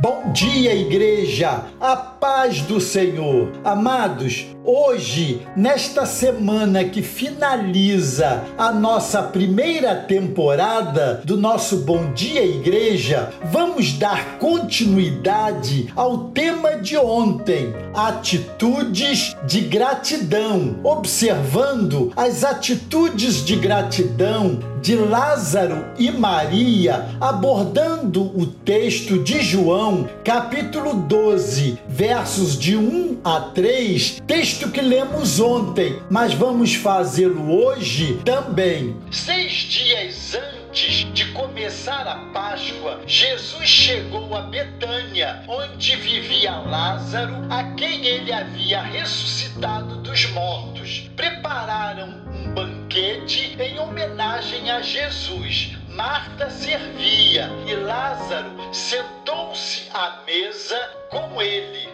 Bom dia, igreja! A paz do Senhor. Amados, hoje, nesta semana que finaliza a nossa primeira temporada do nosso Bom Dia Igreja, vamos dar continuidade ao tema de ontem: atitudes de gratidão, observando as atitudes de gratidão de Lázaro e Maria, abordando o texto de João, capítulo 12, versos de 1 a 3, texto que lemos ontem, mas vamos fazê-lo hoje também. Seis dias antes de começar a Páscoa, Jesus chegou a Betânia, onde vivia Lázaro, a quem ele havia ressuscitado dos mortos. Prepararam um banquete em homenagem a Jesus. Marta servia e Lázaro sentou-se à mesa com ele.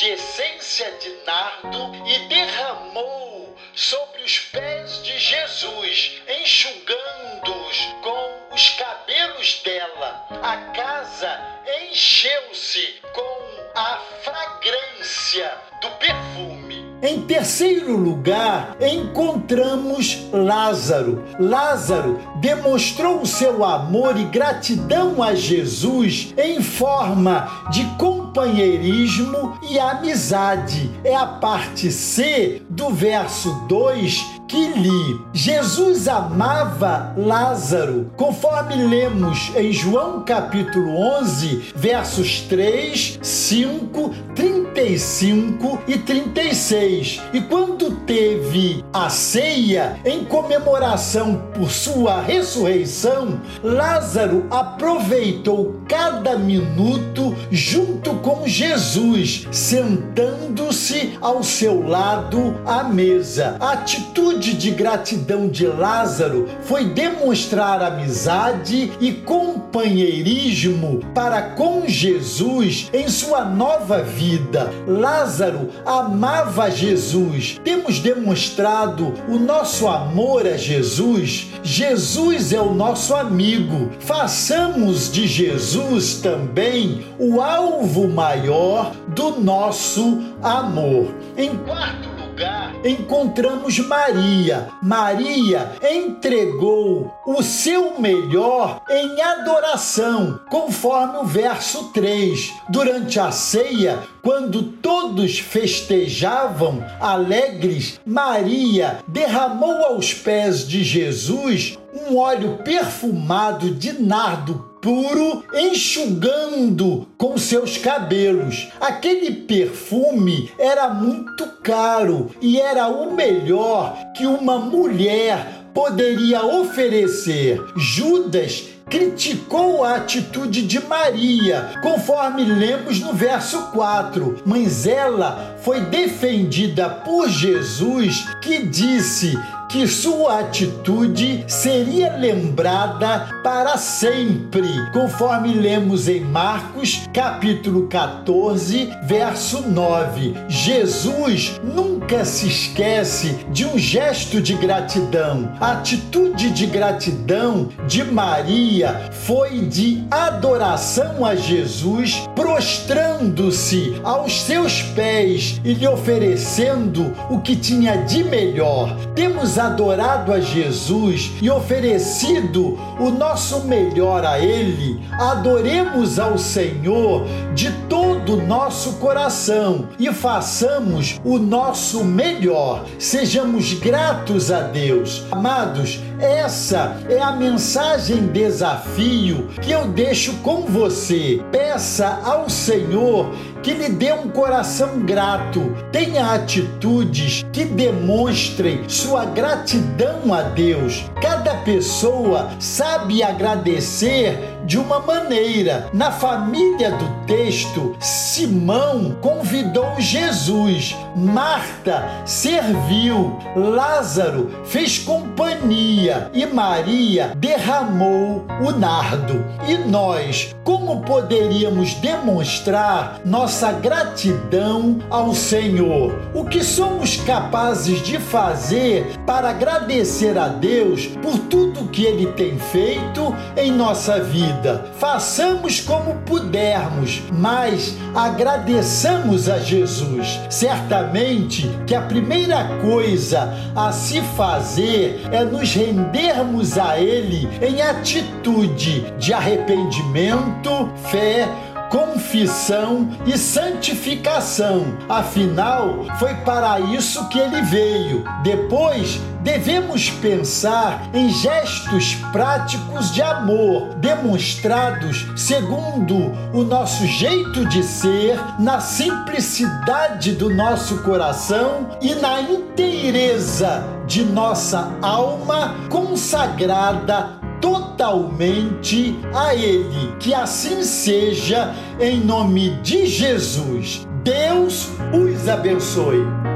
De essência de nardo, e derramou sobre os pés de Jesus, enxugando-os com os cabelos dela. A casa encheu-se com a fragrância do perfume. Em terceiro lugar, encontramos Lázaro. Lázaro demonstrou o seu amor e gratidão a Jesus em forma de companheirismo e amizade. É a parte C do verso 2 que li. Jesus amava Lázaro, conforme lemos em João capítulo 11, versos 3, 5, 35 e 36. E quando teve a ceia em comemoração por sua ressurreição, Lázaro aproveitou cada minuto junto com Jesus, sentando-se ao seu lado à mesa. A atitude de gratidão de Lázaro foi demonstrar amizade e companheirismo para com Jesus em sua nova vida. Lázaro amava Jesus. Temos demonstrado o nosso amor a Jesus. Jesus é o nosso amigo. Façamos de Jesus também o alvo maior do nosso amor. Em quarto lugar, encontramos Maria. Maria entregou o seu melhor em adoração, conforme o verso 3. Durante a ceia, quando todos festejavam alegres, Maria derramou aos pés de Jesus um óleo perfumado de nardo puro, enxugando com seus cabelos. Aquele perfume era muito caro e era o melhor que uma mulher poderia oferecer. Judas criticou a atitude de Maria, conforme lemos no verso 4, mas ela foi defendida por Jesus, que disse que sua atitude seria lembrada para sempre, conforme lemos em Marcos, capítulo 14, verso 9. Jesus nunca se esquece de um gesto de gratidão. A atitude de gratidão de Maria foi de adoração a Jesus, prostrando-se aos seus pés e lhe oferecendo o que tinha de melhor. Temos adorado a Jesus e oferecido o nosso melhor a Ele, adoremos ao Senhor de todo o nosso coração e façamos o nosso melhor. Sejamos gratos a Deus. Amados, essa é a mensagem desafio que eu deixo com você. Peça ao Senhor que lhe dê um coração grato, tenha atitudes que demonstrem sua gratidão a Deus. Cada pessoa sabe agradecer de uma maneira. Na família do texto, Simão convidou Jesus, Marta serviu, Lázaro fez companhia e Maria derramou o nardo. E nós, como poderíamos demonstrar nossa gratidão ao Senhor? O que somos capazes de fazer para agradecer a Deus por tudo que ele tem feito em nossa vida. Façamos como pudermos, mas agradeçamos a Jesus. Certamente que a primeira coisa a se fazer é nos rendermos a Ele em atitude de arrependimento, fé, confissão e santificação. Afinal, foi para isso que ele veio. Depois, devemos pensar em gestos práticos de amor, demonstrados segundo o nosso jeito de ser, na simplicidade do nosso coração e na inteireza de nossa alma consagrada totalmente a Ele. Que assim seja, em nome de Jesus. Deus os abençoe.